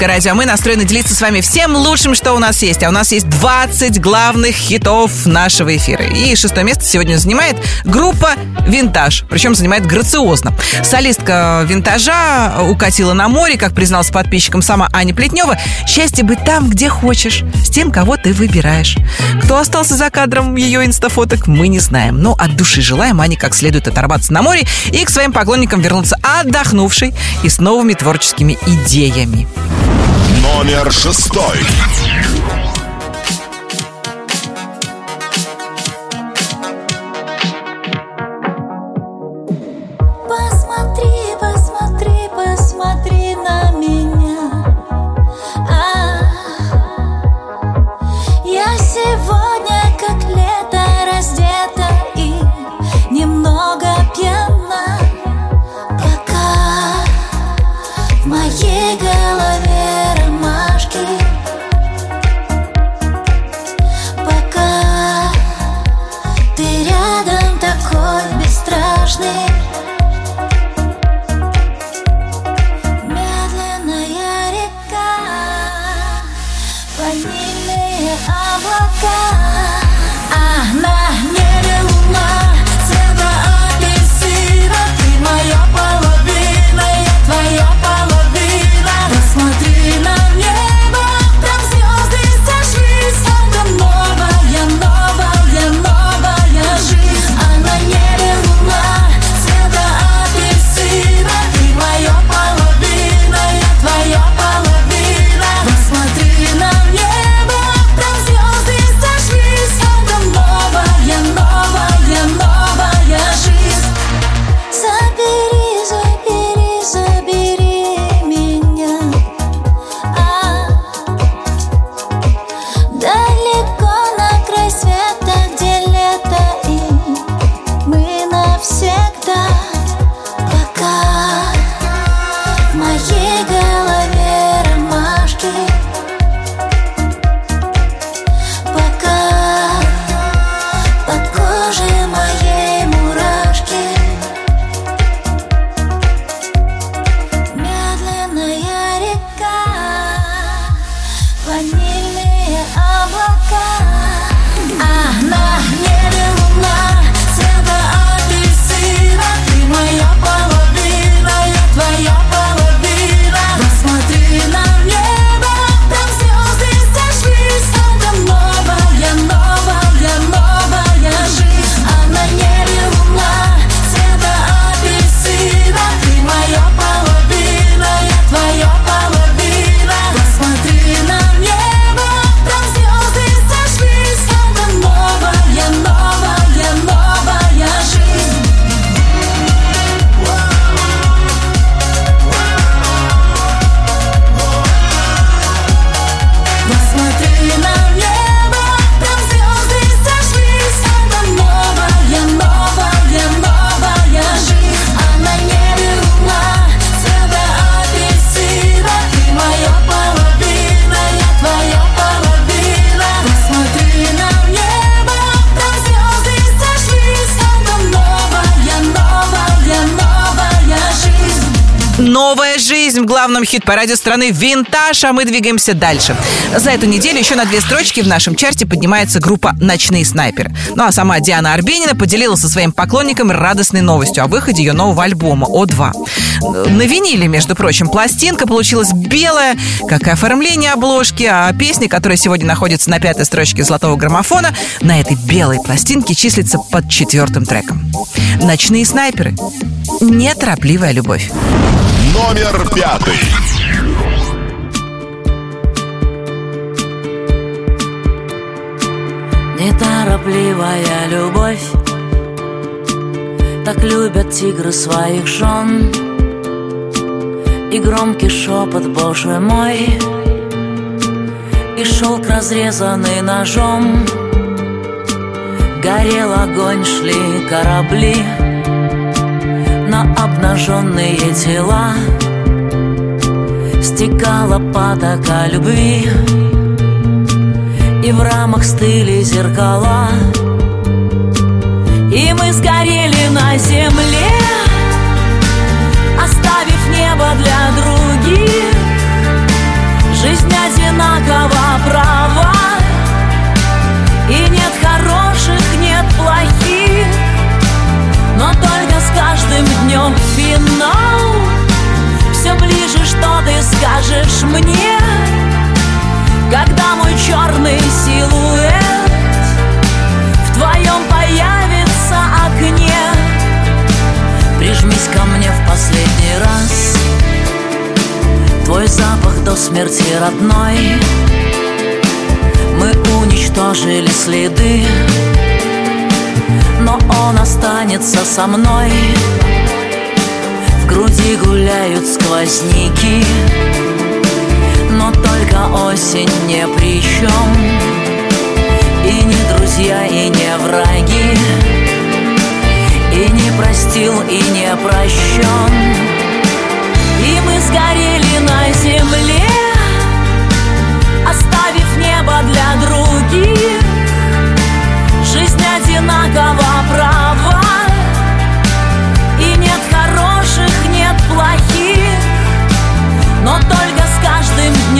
русское радио. Мы настроены делиться с вами всем лучшим, что у нас есть. А у нас есть 20 главных хитов нашего эфира. И шестое место сегодня занимает группа «Винтаж». Причем занимает грациозно. Солистка «Винтажа» укатила на море, как призналась подписчикам сама Аня Плетнева. Счастье быть там, где хочешь, с тем, кого ты выбираешь. Кто остался за кадром ее инстафоток, мы не знаем. Но от души желаем Ане как следует оторваться на море и к своим поклонникам вернуться отдохнувшей и с новыми творческими идеями. Номер шестой. Хит-параде страны «Винтаж», а мы двигаемся дальше. За эту неделю еще на две строчки в нашем чарте поднимается группа «Ночные снайперы». Ну а сама Диана Арбенина поделилась со своим поклонником радостной новостью о выходе ее нового альбома «О2». На виниле, между прочим, пластинка получилась белая, как и оформление обложки, а песня, которая сегодня находится на пятой строчке золотого граммофона, на этой белой пластинке числится под четвертым треком. «Ночные снайперы». Неторопливая любовь. Номер пятый. Неторопливая любовь. Так любят тигры своих жен. И громкий шепот, боже мой. И шелк, разрезанный ножом. Горел огонь, шли корабли На обнаженные тела. Стекала потока любви. И в рамах стыли зеркала. И мы сгорели на земле Оставив небо для других. Жизнь одинакова права скажешь мне Когда мой черный силуэт В твоем появится окне? Прижмись ко мне в последний раз. Твой запах до смерти родной. Мы уничтожили следы Но он останется со мной груди гуляют сквозняки. Но только осень не при чем И не друзья, и не враги. И не простил, и не прощен И мы сгорели на земле Оставив небо для других. Жизнь одинакова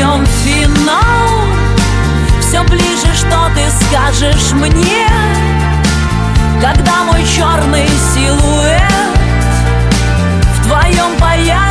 днем финал. Все ближе, что ты скажешь мне Когда мой черный силуэт В твоем появится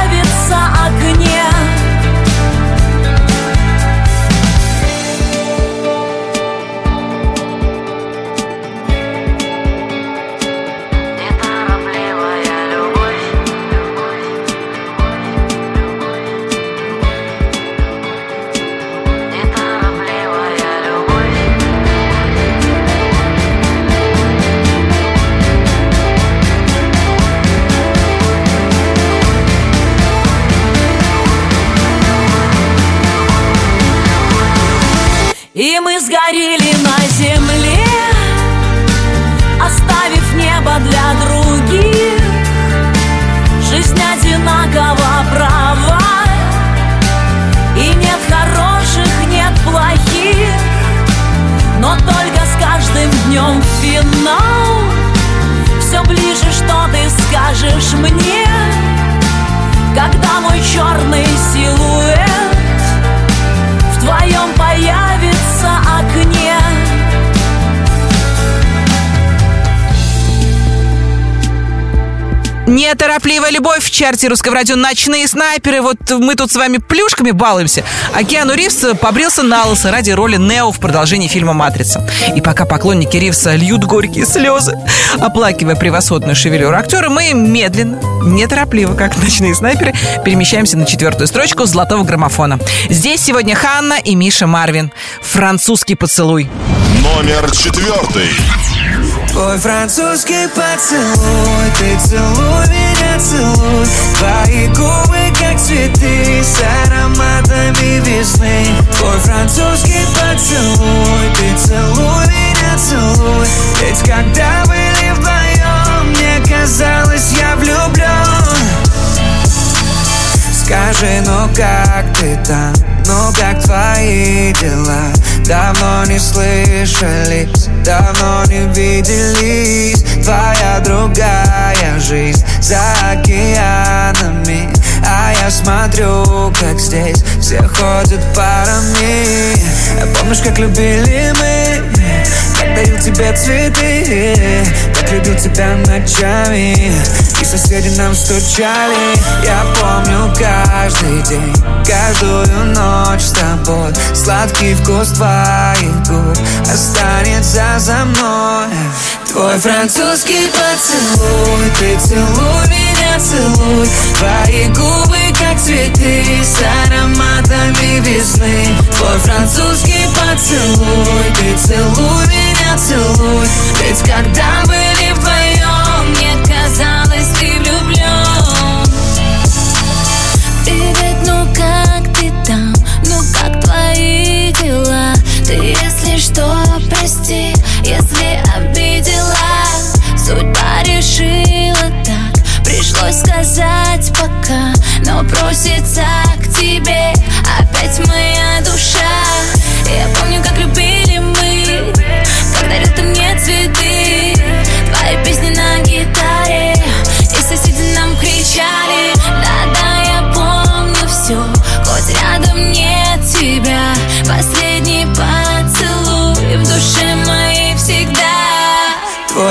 любовь в чарте русского радио «Ночные снайперы». Вот мы тут с вами плюшками балуемся. А Киану Ривз побрился на лысо ради роли Нео в продолжении фильма «Матрица». И пока поклонники Ривза льют горькие слезы, оплакивая превосходную шевелюру актера, мы медленно, неторопливо, как «Ночные снайперы», перемещаемся на четвертую строчку золотого граммофона. Здесь сегодня Ханна и Миша Марвин. «Французский поцелуй». Номер четвертый. Твой французский поцелуй Ты целуй меня, целуй Твои губы, как цветы С ароматами весны Твой французский поцелуй Ты целуй меня, целуй Ведь когда были вдвоем Мне казалось, я влюблен Скажи, ну как ты там? Ну как твои дела? Давно не слышались, давно не виделись Твоя другая жизнь за океанами А я смотрю, как здесь все ходят парами Помнишь, как любили мы? Дарил тебе цветы Как любил тебя ночами. И соседи нам стучали. Я помню каждый день Каждую ночь с тобой. Сладкий вкус твоих губ Останется за мной. Твой французский поцелуй Ты целуй меня, целуй Твои губы как цветы С ароматами весны. Твой французский поцелуй Ты целуй меня, целуй. Ведь когда были вдвоем пришлось сказать пока Но просится к тебе. Опять моя душа. Я помню, как любили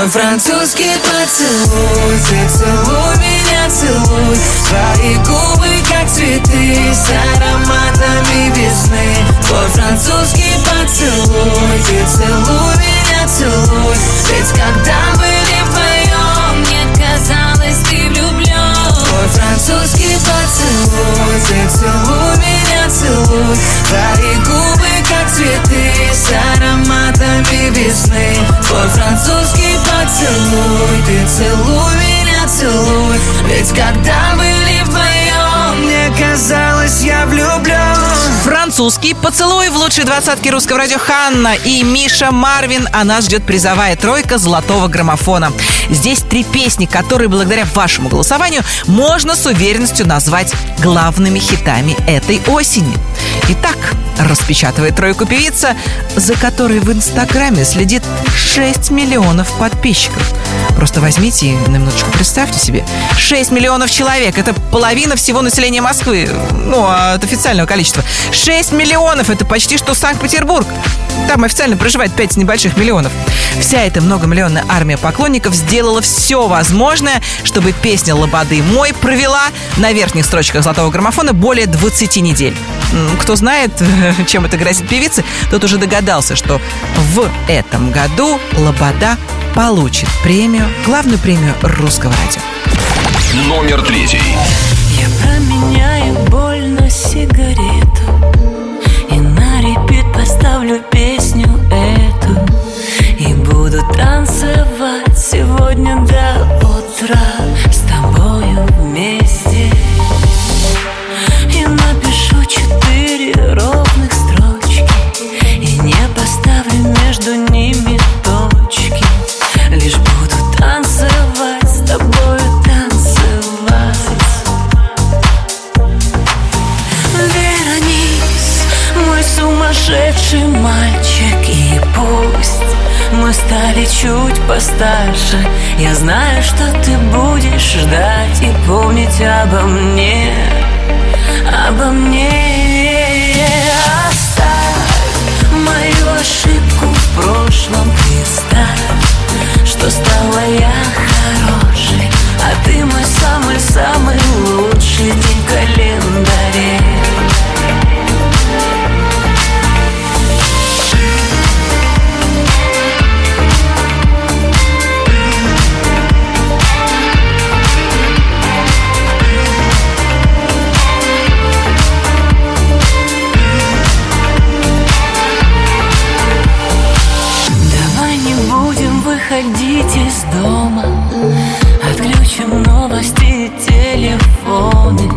французский поцелуй Ты целуй меня, целуй. Твои губы, как цветы С ароматами весны. Твой французский поцелуй Ты целуй меня, целуй. Ведь когда были вдвоем Мне казалось, ты влюблен Твой французский поцелуй Ты целуй меня, целуй Твои губы, как цветы С ароматами весны. Твой французский поцелуй Ты целуй меня, целуй. Ведь когда были вдвоем Мне казалось, я влюблен Французский поцелуй в лучшей двадцатке русского радио Ханна и Миша Марвин. А нас ждет призовая тройка золотого граммофона. Здесь три песни, которые благодаря вашему голосованию можно с уверенностью назвать главными хитами этой осени. Итак, распечатывает тройку певица, за которой в Инстаграме следит 6 миллионов подписчиков. Просто возьмите и на минуточку представьте себе. 6 миллионов человек. Это половина всего населения Москвы. Ну, от официального количества. 6 миллионов. Это почти что Санкт-Петербург. Там официально проживает 5 небольших миллионов. Вся эта многомиллионная армия поклонников сделала все возможное, чтобы песня «Лободы мой» провела на верхних строчках золотого граммофона более 20 недель. Кто знает, чем это грозит певице, тот уже догадался, что в этом году «Лобода» получит премию, главную премию русского радио. Номер третий. Я променяю боль на сигарету репит поставлю песню эту. И буду танцевать сегодня до утра С тобою вместе. И напишу четыре ровных стали чуть постарше. Я знаю, что ты будешь ждать И помнить обо мне Обо мне. Оставь мою ошибку в прошлом Представь, что стала я хорошей А ты мой самый-самый лучший день в календаре дома. Отключим новости телефоны.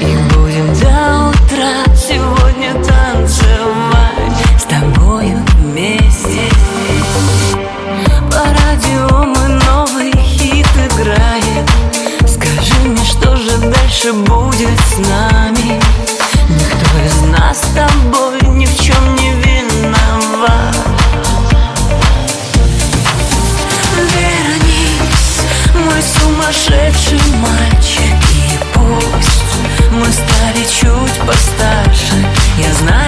И будем до утра сегодня танцевать С тобою вместе. По радио мы новый хит играем. Скажи мне, что же дальше будет с нами? Никто из нас с тобой сумасшедший мальчик И пусть мы стали чуть постарше. Я знаю,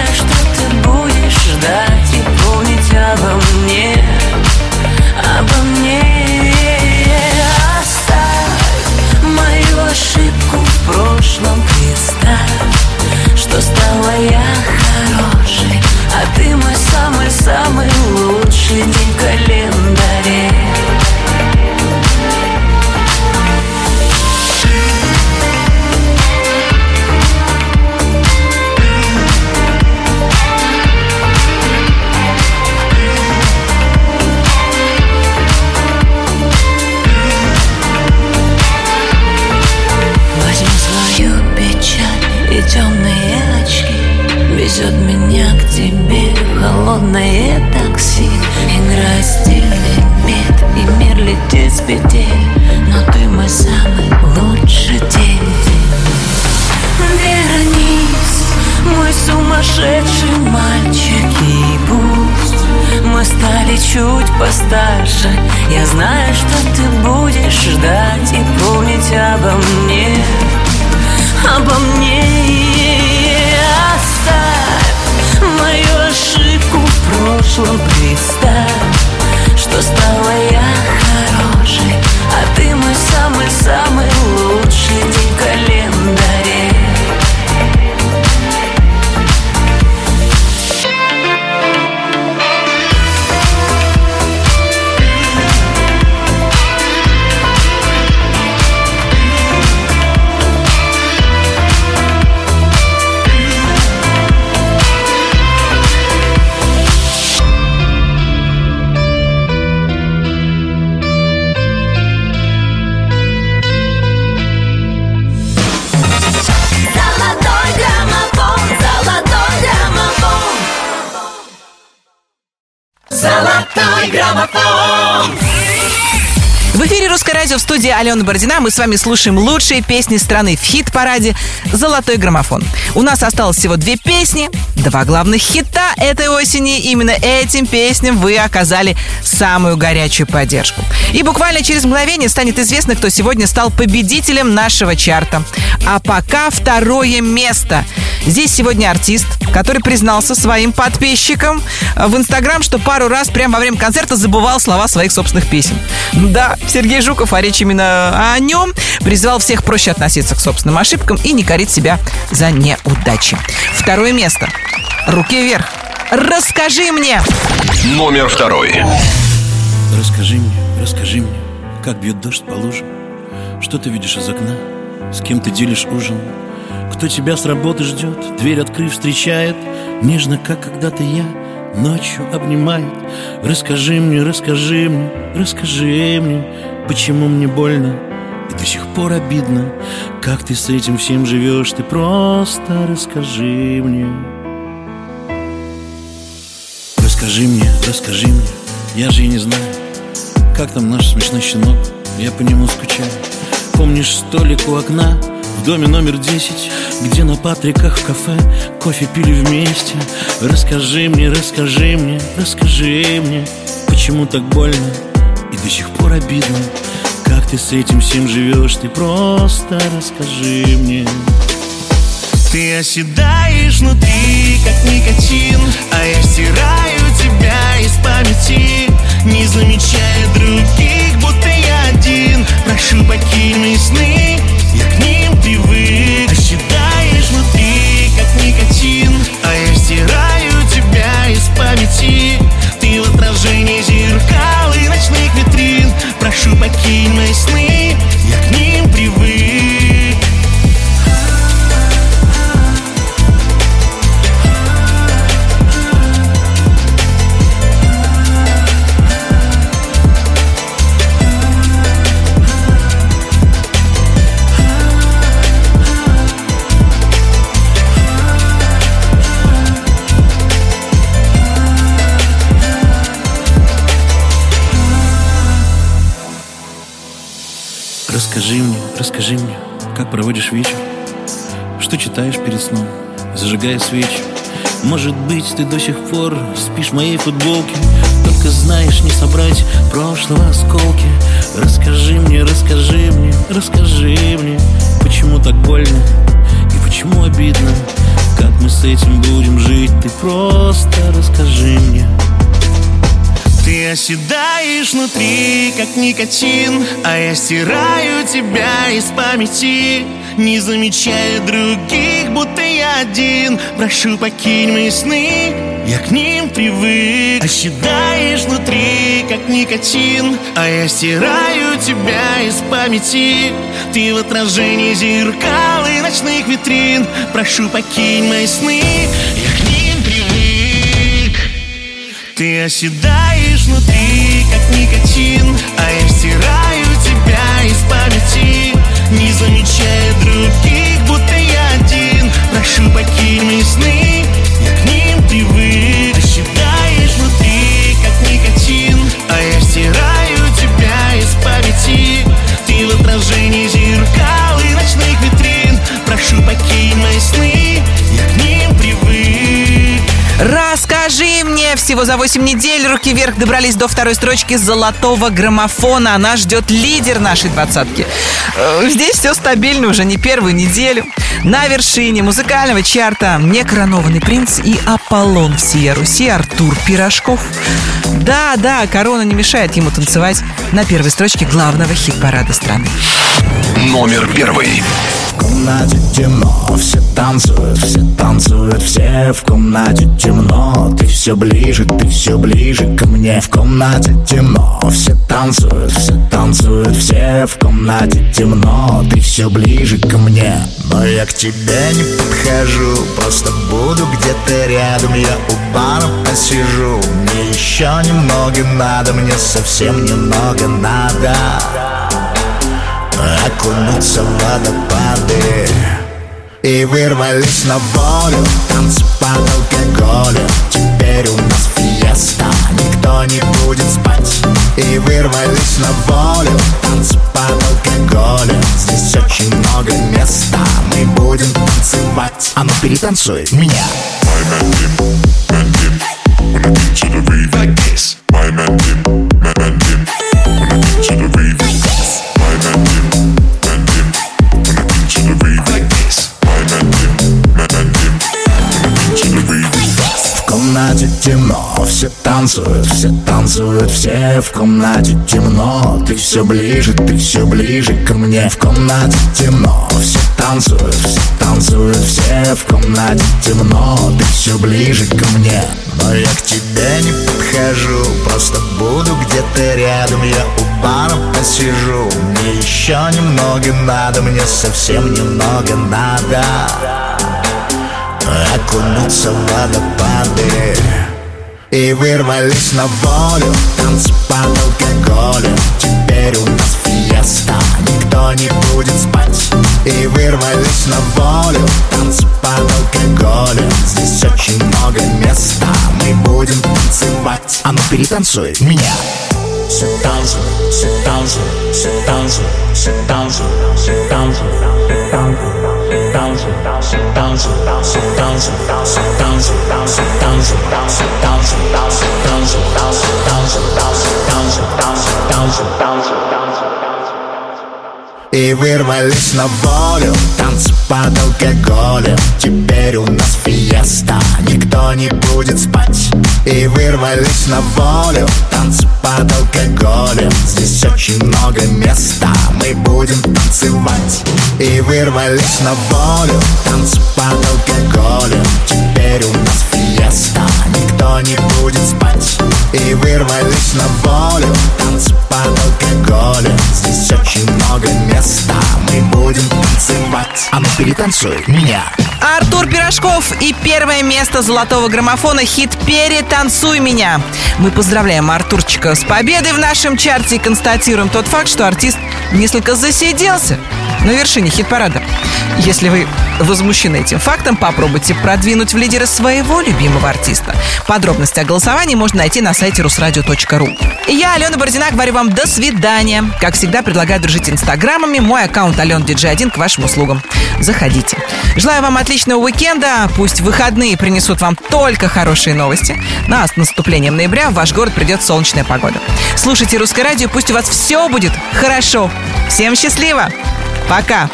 Алена Бородина. Мы с вами слушаем лучшие песни страны в хит-параде «Золотой граммофон». У нас осталось всего две песни, два главных хита этой осени. Именно этим песням вы оказали самую горячую поддержку. И буквально через мгновение станет известно, кто сегодня стал победителем нашего чарта. А пока второе место. Здесь сегодня артист, который признался своим подписчикам в Инстаграм, что пару раз прямо во время концерта забывал слова своих собственных песен. Да, Сергей Жуков, а речь именно о нем, призывал всех проще относиться к собственным ошибкам и не корить себя за неудачи. Второе место. Руки вверх. Расскажи мне. Номер второй. Расскажи мне, расскажи мне, как бьет дождь по лужам, что ты видишь из окна, с кем ты делишь ужин, кто тебя с работы ждет, дверь открыв встречает, нежно, как когда-то я, ночью обнимает. Расскажи мне, расскажи мне, расскажи мне, почему мне больно и до сих пор обидно, как ты с этим всем живешь, ты просто расскажи мне. Расскажи мне, расскажи мне, я же и не знаю, как там наш смешной щенок, я по нему скучаю. Помнишь столик у окна в доме номер 10, где на Патриках в кафе кофе пили вместе? Расскажи мне, расскажи мне, расскажи мне, почему так больно и до сих пор обидно, как ты с этим всем живешь, ты просто расскажи мне. Ты оседаешь внутри, как никотин А я стираю тебя из памяти Не замечая других, будто я один Прошу, покинь мои сны, я к ним привык Оседаешь внутри, как никотин. А я стираю тебя из памяти. Ты в отражении зеркал и ночных витрин. Прошу, покинь мои сны, я к ним Расскажи мне, расскажи мне, как проводишь вечер? Что читаешь перед сном, зажигая свечи? Может быть, ты до сих пор спишь в моей футболке? Только знаешь не собрать прошлого осколки. Расскажи мне, расскажи мне, расскажи мне Почему так больно и почему обидно? Как мы с этим будем жить, ты просто расскажи мне ты оседаешь внутри, как никотин А я стираю тебя из памяти. Не замечая других, будто я один. Прошу, покинь мои сны, я к ним привык. Оседаешь внутри, как никотин А я стираю тебя из памяти. Ты в отражении зеркал и ночных витрин. Прошу, покинь мои сны, Ты оседаешь внутри, как никотин А я стираю тебя из памяти Не замечая других, будто я один. Прошу, покинь мои сны, я к ним привык. Оседаешь внутри, как никотин А я стираю тебя из памяти. Ты в отражении зеркал и ночных витрин. Прошу, покинь мои сны, всего за 8 недель руки вверх добрались до второй строчки золотого граммофона. Она ждет лидер нашей двадцатки. Э, Здесь все стабильно уже не первую неделю. На вершине музыкального чарта некоронованный принц и Аполлон всея Руси Артур Пирожков. Да, да, корона не мешает ему танцевать на первой строчке главного хит-парада страны. Номер первый. В комнате темно, все танцуют, все танцуют, все в комнате темно. Ты все ближе, ты все ближе ко мне. В комнате темно, все танцуют, все танцуют, все в комнате темно. Ты все ближе ко мне, но я к тебе не подхожу, просто буду где-то рядом. Я у бара посижу, мне еще немного надо, мне совсем немного надо. Окунуться в водопады. И вырвались на волю, танцы под алкоголем. Теперь у нас фиеста, никто не будет спать. Вырвались на волю Танцы под алкоголем. Здесь очень много места Мы будем танцевать. А ну перетанцуй меня Like this. my man dim, my man dim. When I get to the reverb. Комнате темно, все танцуют, все танцуют, все в комнате темно. Ты все ближе, ты все ближе ко мне. В комнате темно, все танцуют, все танцуют, все в комнате темно. Ты все ближе ко мне. Но я к тебе не подхожу. Просто буду где-то рядом. Я у бара посижу. Мне еще немного надо Мне совсем немного надо окунуться в водопады. И вырвались на волю Танцы под алкоголем. Теперь у нас фиеста Никто не будет спать. И вырвались на волю Танцы под алкоголем. Здесь очень много места Мы будем танцевать. А ну перетанцуй меня. Все танцуют, все танцуют, все танцуют, все танцуют, все танцуют, все танцуют, 倒数，倒数，倒数，倒数，倒数，倒数，倒数，倒数，倒数，倒数，倒数，倒数，倒数，倒数，倒数，倒数，倒数，倒数，倒数。И вырвались на волю Танцы под алкоголем Теперь у нас фиеста Никто не будет спать И вырвались на волю Танцы под алкоголем Здесь очень много места Мы будем танцевать И вырвались на волю Танцы под алкоголем Теперь у нас фиеста Никто не будет спать. И вырвались на волю. Танцы под алкоголем Здесь очень много места. Мы будем танцевать. А ну перетанцуй меня. Артур Пирожков и первое место золотого граммофона. Хит «Перетанцуй меня». Мы поздравляем Артурчика с победой в нашем чарте и констатируем тот факт, что артист несколько засиделся на вершине хит-парада. Если вы возмущены этим фактом, попробуйте продвинуть в лидеры своего любимого артиста. Подробности о голосовании можно найти на сайте русрадио.ру. Я, Алена Бородина, говорю вам до свидания. Как всегда, предлагаю дружить инстаграмами. Мой аккаунт Алена Диджей 1 к вашим услугам. Заходите. Желаю вам отличного уикенда. Пусть выходные принесут вам только хорошие новости. Ну а с наступлением ноября в ваш город придет солнечная погода. Слушайте русское радио, пусть у вас все будет хорошо. Всем счастливо! Пока!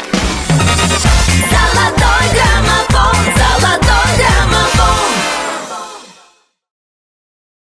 Золотой граммофон, золотой граммофон